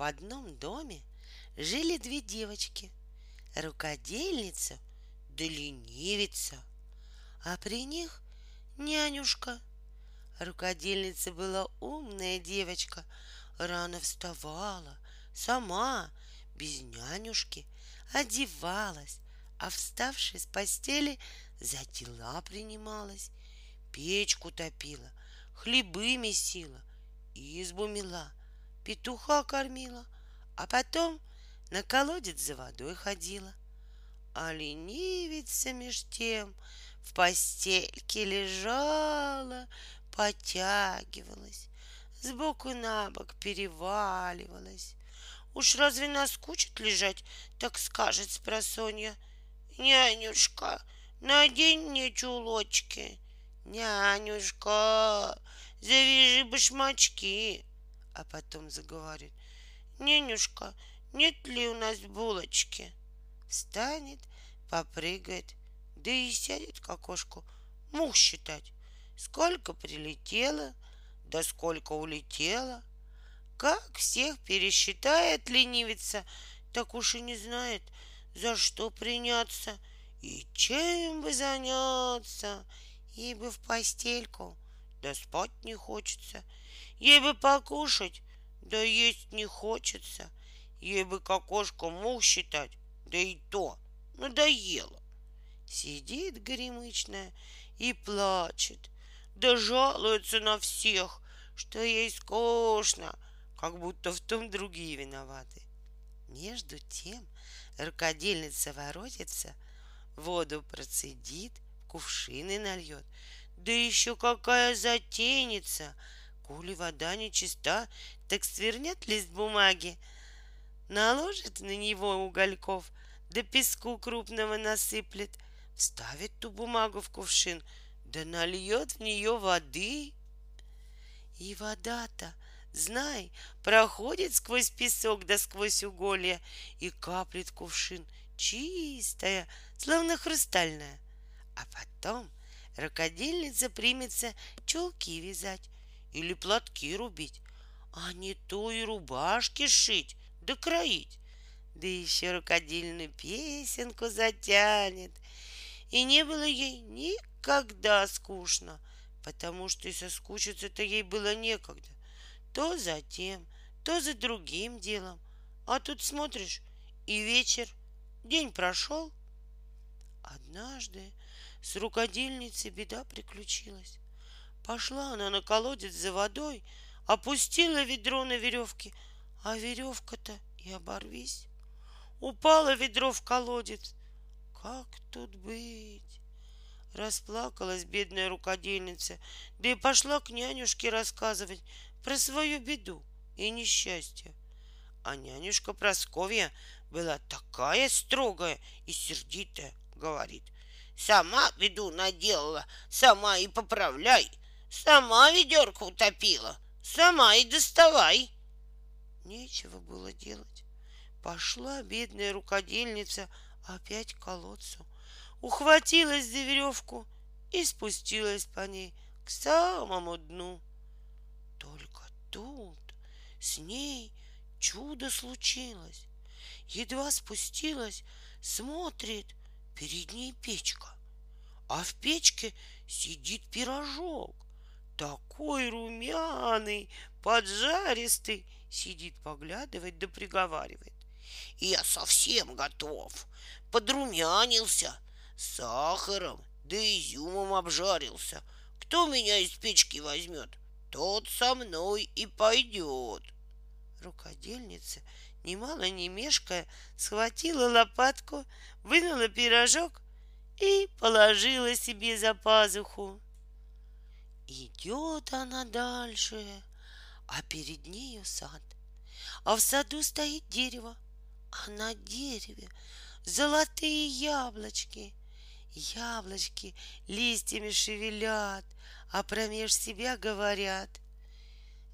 В одном доме жили две девочки, рукодельница да ленивица, а при них нянюшка. Рукодельница была умная девочка, рано вставала, сама, без нянюшки, одевалась, а вставши с постели, за дела принималась, печку топила, хлебы месила, избу мела, петуха кормила, а потом на колодец за водой ходила. А ленивица меж тем в постельке лежала, потягивалась, сбоку на бок переваливалась. Уж разве наскучит лежать, так скажет спросонья. Нянюшка, надень мне чулочки. Нянюшка, завяжи башмачки. А потом заговорит. Нянюшка, нет ли у нас булочки? Встанет, попрыгает, да и сядет к окошку мух считать. Сколько прилетело, да сколько улетело. Как всех пересчитает ленивица, так уж и не знает, за что приняться и чем бы заняться. Ей бы в постельку, да спать не хочется. Ей бы покушать, да есть не хочется. Ей бы к окошку мух считать, да и то надоело. Сидит горемычная и плачет, да жалуется на всех, что ей скучно, как будто в том другие виноваты. Между тем рукодельница воротится, воду процедит, кувшины нальет, да еще какая затейница! Коли вода нечиста, так свернет лист бумаги, наложит на него угольков, да песку крупного насыплет, вставит ту бумагу в кувшин, да нальет в нее воды. И вода-то, знай, проходит сквозь песок да сквозь уголья и каплет кувшин, чистая, словно хрустальная. А потом рукодельница примется чулки вязать или платки рубить, а не то и рубашки шить да кроить. Да еще рукодельную песенку затянет. И не было ей никогда скучно, потому что и соскучиться-то ей было некогда. То за тем, то за другим делом. А тут смотришь, и вечер, день прошел. Однажды с рукодельницей беда приключилась. Пошла она на колодец за водой, опустила ведро на веревке, а веревка-то и оборвись. Упало ведро в колодец. Как тут быть? Расплакалась бедная рукодельница, да и пошла к нянюшке рассказывать про свою беду и несчастье. А нянюшка Просковья была такая строгая и сердитая, говорит. Сама беду наделала, сама и поправляй. Сама ведерко утопила, сама и доставай. Нечего было делать. Пошла бедная рукодельница опять к колодцу, ухватилась за веревку и спустилась по ней к самому дну. Только тут с ней чудо случилось. Едва спустилась, смотрит, перед ней печка, а в печке сидит пирожок, такой румяный, поджаристый, сидит, поглядывает да приговаривает. Я совсем готов. Подрумянился, сахаром да изюмом обжарился. Кто меня из печки возьмет, тот со мной и пойдет. Рукодельница, немало не мешкая, схватила лопатку, вынула пирожок и положила себе за пазуху. Идет она дальше, а перед нею сад. А в саду стоит дерево, а на дереве золотые яблочки. Яблочки листьями шевелят, а промеж себя говорят.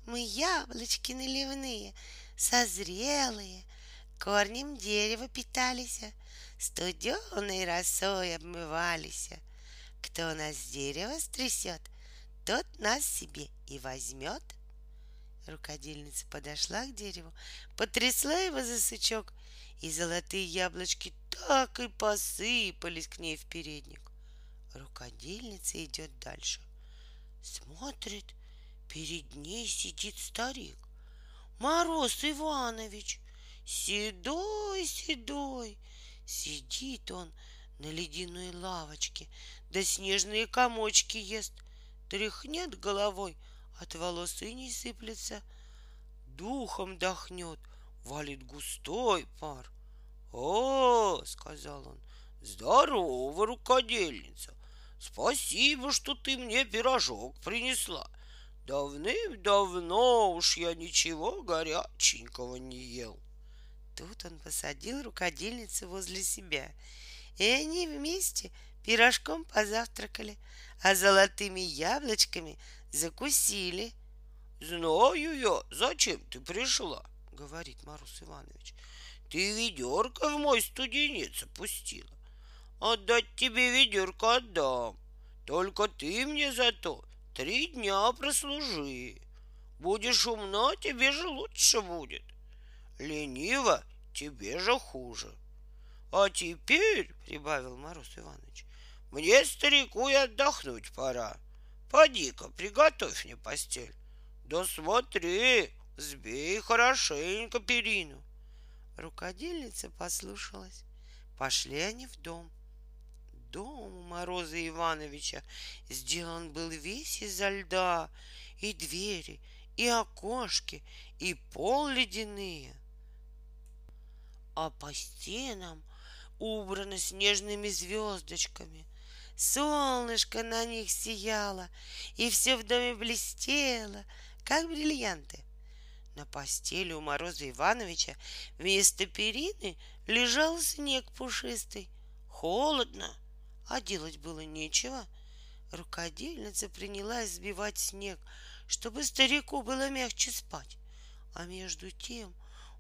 Мы яблочки наливные, созрелые, корнем дерева питались, студеной росой обмывались. Кто нас с дерева стрясет, тот нас себе и возьмет. Рукодельница подошла к дереву, потрясла его за сучок, и золотые яблочки так и посыпались к ней в передник. Рукодельница идет дальше. Смотрит, перед ней сидит старик. Мороз Иванович, седой, седой. Сидит он на ледяной лавочке, да снежные комочки ест. Тряхнет головой, от волосы не сыплется. Духом дохнет, валит густой пар. «О, — сказал он, — здорово, рукодельница! Спасибо, что ты мне пирожок принесла. Давным-давно уж я ничего горяченького не ел. Тут он посадил рукодельницу возле себя, и они вместе пирожком позавтракали, а золотыми яблочками закусили. Знаю я, зачем ты пришла, говорит Марус Иванович. Ты ведерко в мой студенец опустила. Отдать тебе ведерко отдам. Только ты мне зато три дня прослужи. Будешь умна, тебе же лучше будет. Лениво, тебе же хуже. А теперь, — прибавил Мороз Иванович, — мне, старику, и отдохнуть пора. Поди-ка, приготовь мне постель. Да смотри, сбей хорошенько перину. Рукодельница послушалась. Пошли они в дом. Дом у Мороза Ивановича сделан был весь изо льда, и двери, и окошки, и пол ледяные. А по стенам убрано снежными звездочками. Солнышко на них сияло, и все в доме блестело, как бриллианты. На постели у Мороза Ивановича вместо перины лежал снег пушистый. Холодно, а делать было нечего. Рукодельница принялась сбивать снег, чтобы старику было мягче спать. А между тем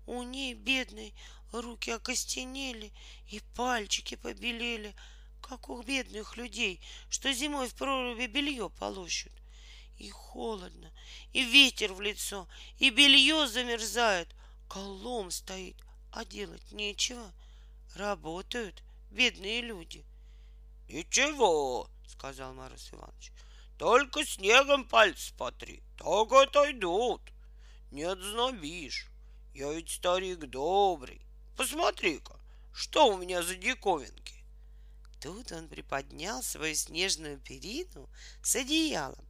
у ней, бедной, руки окостенели и пальчики побелели, как у бедных людей, что зимой в проруби белье полощут. И холодно, и ветер в лицо, и белье замерзает, колом стоит, а делать нечего. Работают бедные люди. Ничего, сказал Марус Иванович, только снегом пальцы потри, так отойдут. Не отзнобишь. Я ведь старик добрый. Посмотри-ка, что у меня за диковинки. Тут он приподнял свою снежную перину с одеялом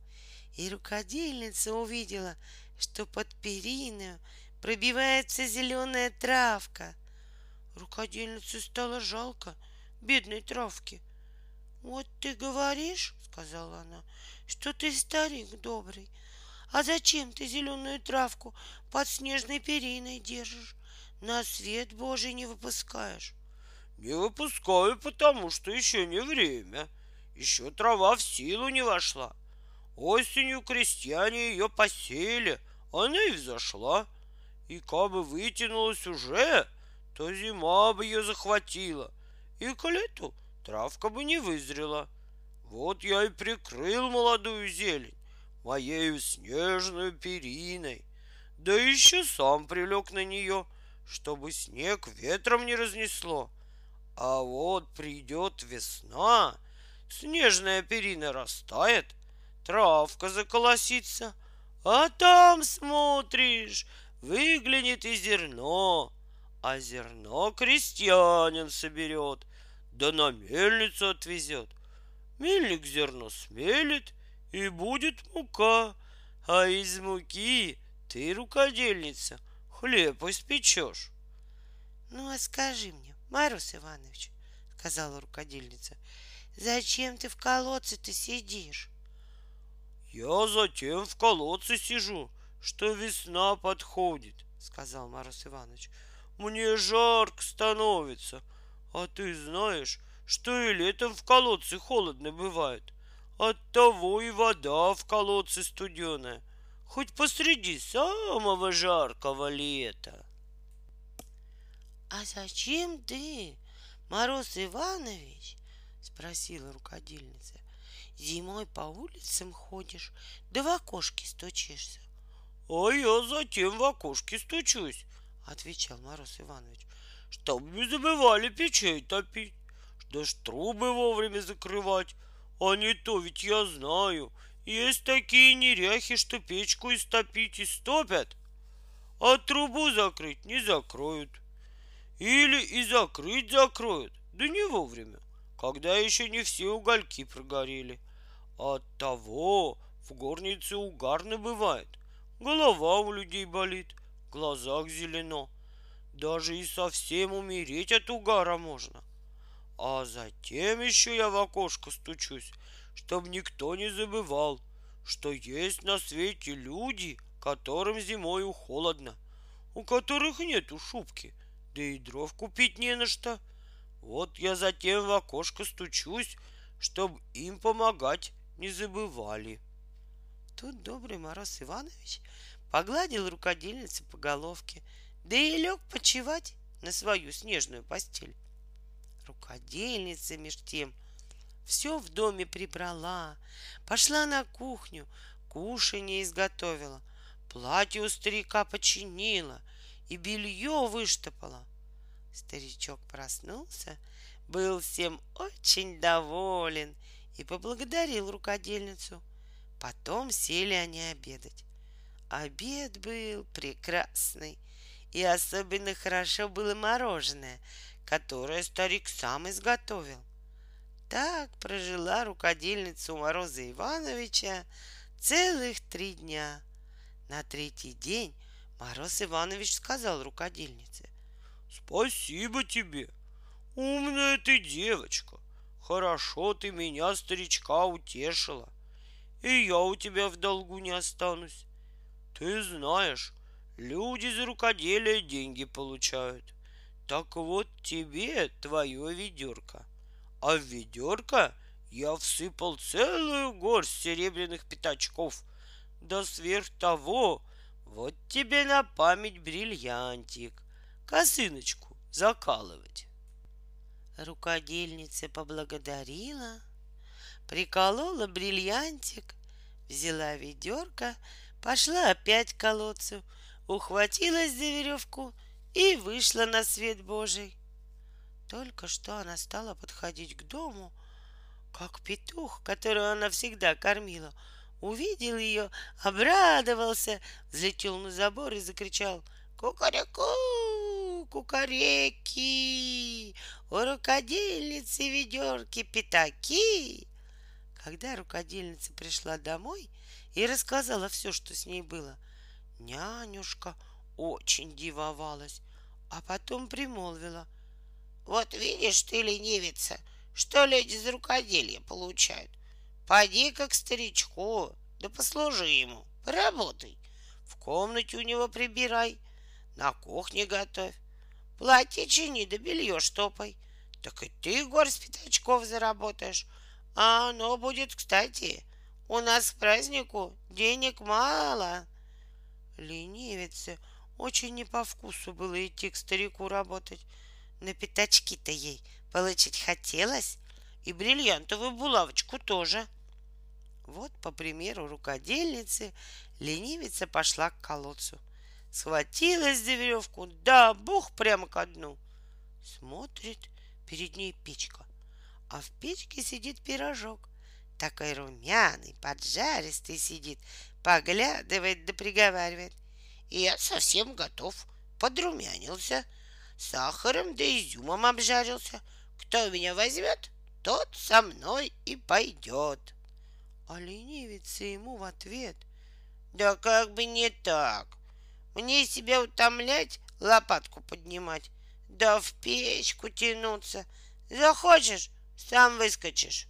и рукодельница увидела, что под перину пробивается зеленая травка. Рукодельнице стало жалко бедной травки. Вот ты говоришь, сказала она, что ты старик добрый. А зачем ты зеленую травку под снежной периной держишь? На свет Божий не выпускаешь. Не выпускаю, потому что еще не время. Еще трава в силу не вошла. Осенью крестьяне ее посеяли, она и взошла. И кабы вытянулась уже, то зима бы ее захватила, и к лету травка бы не вызрела. Вот я и прикрыл молодую зелень моею снежную периной, да еще сам прилег на нее, чтобы снег ветром не разнесло. А вот придет весна, снежная перина растает, травка заколосится, а там смотришь, выглянет и зерно, а зерно крестьянин соберет, да на мельницу отвезет. Мельник зерно смелит, и будет мука, а из муки ты, рукодельница, хлеб испечешь. Ну, а скажи мне, Марус Иванович, сказала рукодельница, зачем ты в колодце-то сидишь? Я затем в колодце сижу, что весна подходит, сказал Марус Иванович. Мне жарко становится, а ты знаешь, что и летом в колодце холодно бывает. Оттого и вода в колодце студеная, хоть посреди самого жаркого лета. А зачем ты, Мороз Иванович, спросила рукодельница, Зимой по улицам ходишь, да в окошке стучишься. А я затем в окошке стучусь, отвечал Мороз Иванович, чтоб не забывали печей топить, да ж трубы вовремя закрывать. А не то ведь я знаю, есть такие неряхи, что печку истопить и стопят, а трубу закрыть не закроют. Или и закрыть закроют, да не вовремя, когда еще не все угольки прогорели. От того в горнице угарно бывает. Голова у людей болит, в глазах зелено. Даже и совсем умереть от угара можно. А затем еще я в окошко стучусь, чтобы никто не забывал, что есть на свете люди, которым зимою холодно, у которых нету шубки, да и дров купить не на что. Вот я затем в окошко стучусь, чтобы им помогать не забывали. Тут добрый Мороз Иванович погладил рукодельницу по головке, да и лег почевать на свою снежную постель. Рукодельница меж тем все в доме прибрала, пошла на кухню, кушанье изготовила, платье у старика починила и белье выштопала. Старичок проснулся, был всем очень доволен и поблагодарил рукодельницу. Потом сели они обедать. Обед был прекрасный, и особенно хорошо было мороженое, которое старик сам изготовил. Так прожила рукодельница у Мороза Ивановича целых три дня. На третий день Мороз Иванович сказал рукодельнице. Спасибо тебе, умная ты девочка. Хорошо ты меня, старичка, утешила. И я у тебя в долгу не останусь. Ты знаешь, люди за рукоделие деньги получают. Так вот тебе твое ведерко. А в ведерко я всыпал целую горсть серебряных пятачков. Да сверх того, вот тебе на память бриллиантик, косыночку закалывать. Рукодельница поблагодарила, приколола бриллиантик, взяла ведерко, пошла опять к колодцу, ухватилась за веревку — и вышла на свет Божий. Только что она стала подходить к дому, как петух, которого она всегда кормила, увидел ее, обрадовался, взлетел на забор и закричал «Кукареку! Кукареки! У рукодельницы ведерки пятаки!» Когда рукодельница пришла домой и рассказала все, что с ней было, нянюшка очень дивовалась а потом примолвила. Вот видишь ты, ленивица, что люди за рукоделие получают. Поди как старичку, да послужи ему, поработай. В комнате у него прибирай, на кухне готовь. Платье чини да белье штопай. Так и ты горсть пятачков заработаешь. А оно будет кстати. У нас к празднику денег мало. Ленивица — очень не по вкусу было идти к старику работать. На пятачки-то ей получить хотелось, и бриллиантовую булавочку тоже. Вот, по примеру рукодельницы, ленивица пошла к колодцу. Схватилась за веревку, да бух прямо ко дну. Смотрит, перед ней печка, а в печке сидит пирожок. Такой румяный, поджаристый сидит, поглядывает да приговаривает — я совсем готов. Подрумянился, сахаром да изюмом обжарился. Кто меня возьмет, тот со мной и пойдет. А ленивица ему в ответ. Да как бы не так. Мне себя утомлять, лопатку поднимать, да в печку тянуться. Захочешь, сам выскочишь.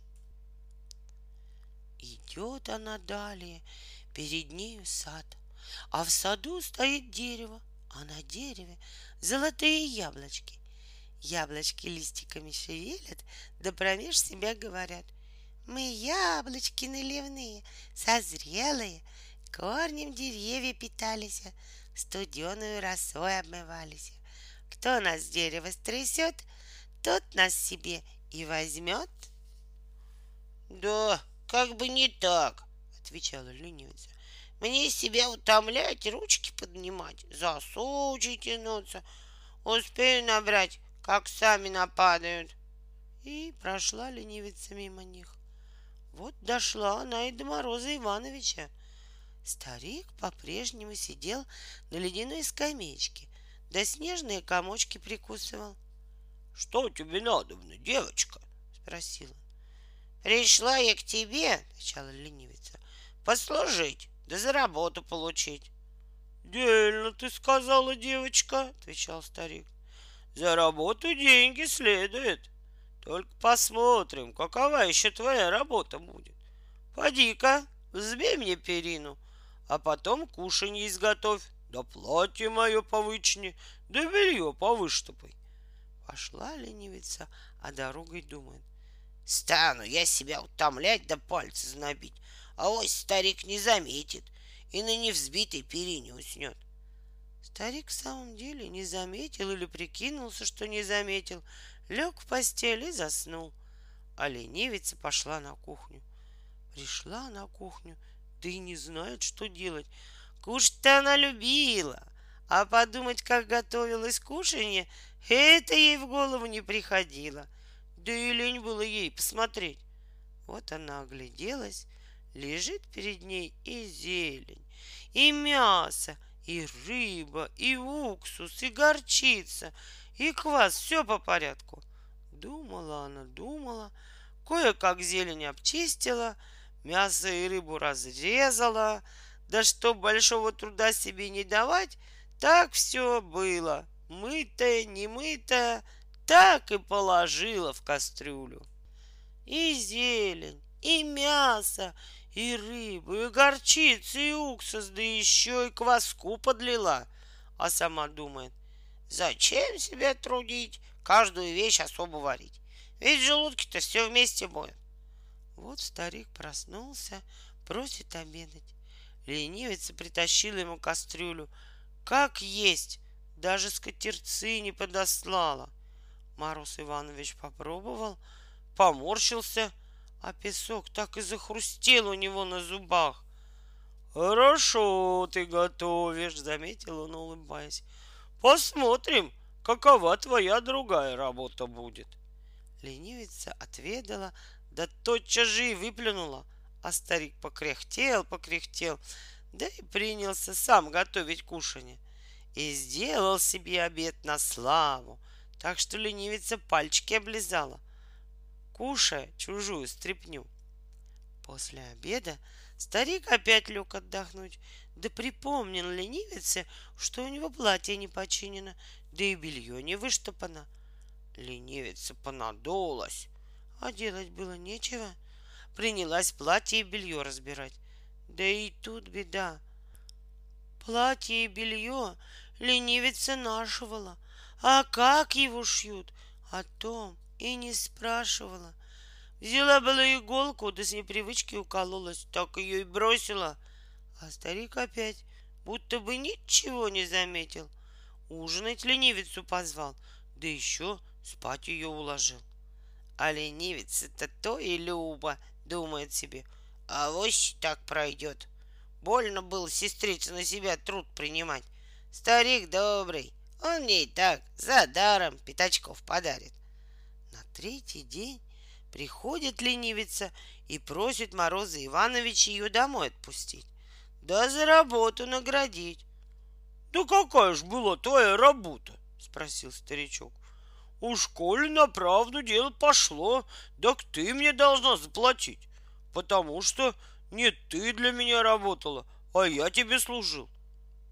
Идет она далее, перед нею сад — а в саду стоит дерево, а на дереве золотые яблочки. Яблочки листиками шевелят, да промеж себя говорят. Мы яблочки наливные, созрелые, корнем деревья питались, студеную росой обмывались. Кто нас с дерева стрясет, тот нас себе и возьмет. Да, как бы не так, отвечала ленивица. Мне себя утомлять, ручки поднимать, за сучи тянуться. Успею набрать, как сами нападают. И прошла ленивица мимо них. Вот дошла она и до Мороза Ивановича. Старик по-прежнему сидел на ледяной скамеечке, да снежные комочки прикусывал. — Что тебе надобно, девочка? — спросил он. — Пришла я к тебе, — отвечала ленивица, — послужить, да за работу получить. — Дельно ты сказала, девочка, — отвечал старик. — За работу деньги следует. Только посмотрим, какова еще твоя работа будет. Поди-ка, взбей мне перину, а потом кушанье изготовь, да платье мое повычни, да белье повыштопай. Пошла ленивица, а дорогой думает. Стану я себя утомлять да пальцы знобить, а ось старик не заметит и на невзбитой перине уснет. Старик в самом деле не заметил или прикинулся, что не заметил, лег в постель и заснул. А ленивица пошла на кухню. Пришла на кухню, да и не знает, что делать. Кушать-то она любила, а подумать, как готовилось кушанье, это ей в голову не приходило. Да и лень было ей посмотреть. Вот она огляделась, лежит перед ней и зелень, и мясо, и рыба, и уксус, и горчица, и квас, все по порядку. Думала она, думала, кое-как зелень обчистила, мясо и рыбу разрезала, да чтоб большого труда себе не давать, так все было, мытое, немытое, так и положила в кастрюлю. И зелень, и мясо, и рыбу, и горчицу, и уксус, да еще и кваску подлила. А сама думает, зачем себя трудить, каждую вещь особо варить? Ведь желудки-то все вместе будет. Вот старик проснулся, просит обедать. Ленивица притащила ему кастрюлю. Как есть, даже скатерцы не подослала. Мороз Иванович попробовал, поморщился, а песок так и захрустел у него на зубах. «Хорошо ты готовишь», — заметил он, улыбаясь. «Посмотрим, какова твоя другая работа будет». Ленивица отведала, да тотчас же и выплюнула, а старик покряхтел, покряхтел, да и принялся сам готовить кушанье. И сделал себе обед на славу, так что ленивица пальчики облизала, кушая чужую стряпню. После обеда старик опять лег отдохнуть, да припомнил ленивице, что у него платье не починено, да и белье не выштопано. Ленивица понадулась, а делать было нечего. Принялась платье и белье разбирать. Да и тут беда. Платье и белье ленивица нашивала, а как его шьют, о том и не спрашивала. Взяла была иголку, да с непривычки укололась, так ее и бросила. А старик опять будто бы ничего не заметил. Ужинать ленивицу позвал, да еще спать ее уложил. А ленивица-то то и люба, думает себе, а вось так пройдет. Больно было сестрице на себя труд принимать. Старик добрый, он и так за даром пятачков подарит. На третий день приходит ленивица и просит Мороза Ивановича ее домой отпустить. Да за работу наградить. Да какая ж была твоя работа? Спросил старичок. Уж коли на правду дело пошло, так ты мне должна заплатить, потому что не ты для меня работала, а я тебе служил.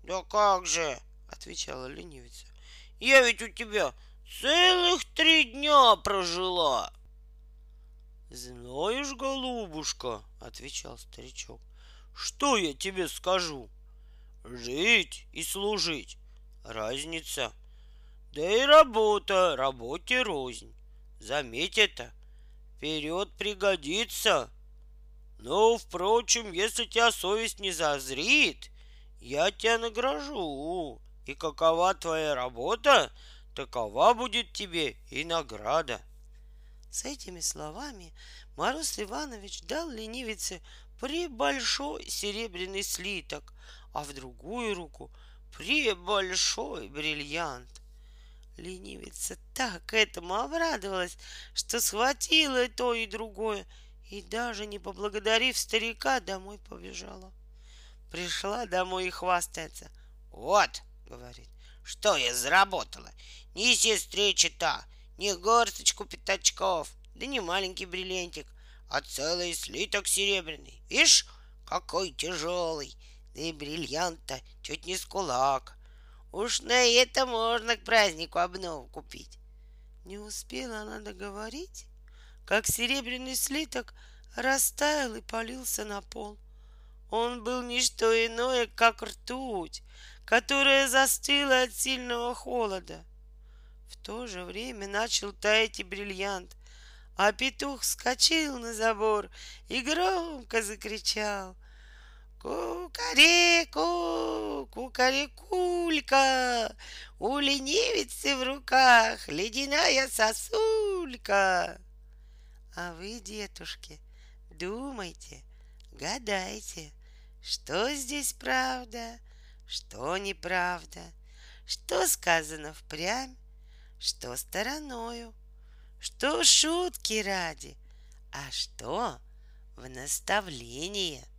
Да как же, отвечала ленивица. Я ведь у тебя целых три дня прожила. Знаешь, голубушка, отвечал старичок, что я тебе скажу? Жить и служить — разница — да и работа, работе рознь. Заметь это. Вперед пригодится. Но, впрочем, если тебя совесть не зазрит, я тебя награжу. И какова твоя работа, такова будет тебе и награда. С этими словами Мороз Иванович дал ленивице прибольшой серебряный слиток, а в другую руку прибольшой бриллиант. Ленивица так этому обрадовалась, что схватила то, и другое, и даже не поблагодарив старика, домой побежала. Пришла домой и хвастается. Вот, говорит, что я заработала. Не сестре чита, не горсточку пятачков, да не маленький бриллиантик, а целый слиток серебряный. Видишь, какой тяжелый, да и бриллиант-то чуть не с кулак. Уж на это можно к празднику обнову купить. Не успела она договорить, как серебряный слиток растаял и полился на пол. Он был не что иное, как ртуть, которая застыла от сильного холода. В то же время начал таять и бриллиант, а петух вскочил на забор и громко закричал. Кукареку, кукарекулька, у ленивицы в руках ледяная сосулька. А вы, детушки, думайте, гадайте, что здесь правда, что неправда, что сказано впрямь, что стороною, что шутки ради, а что в наставление –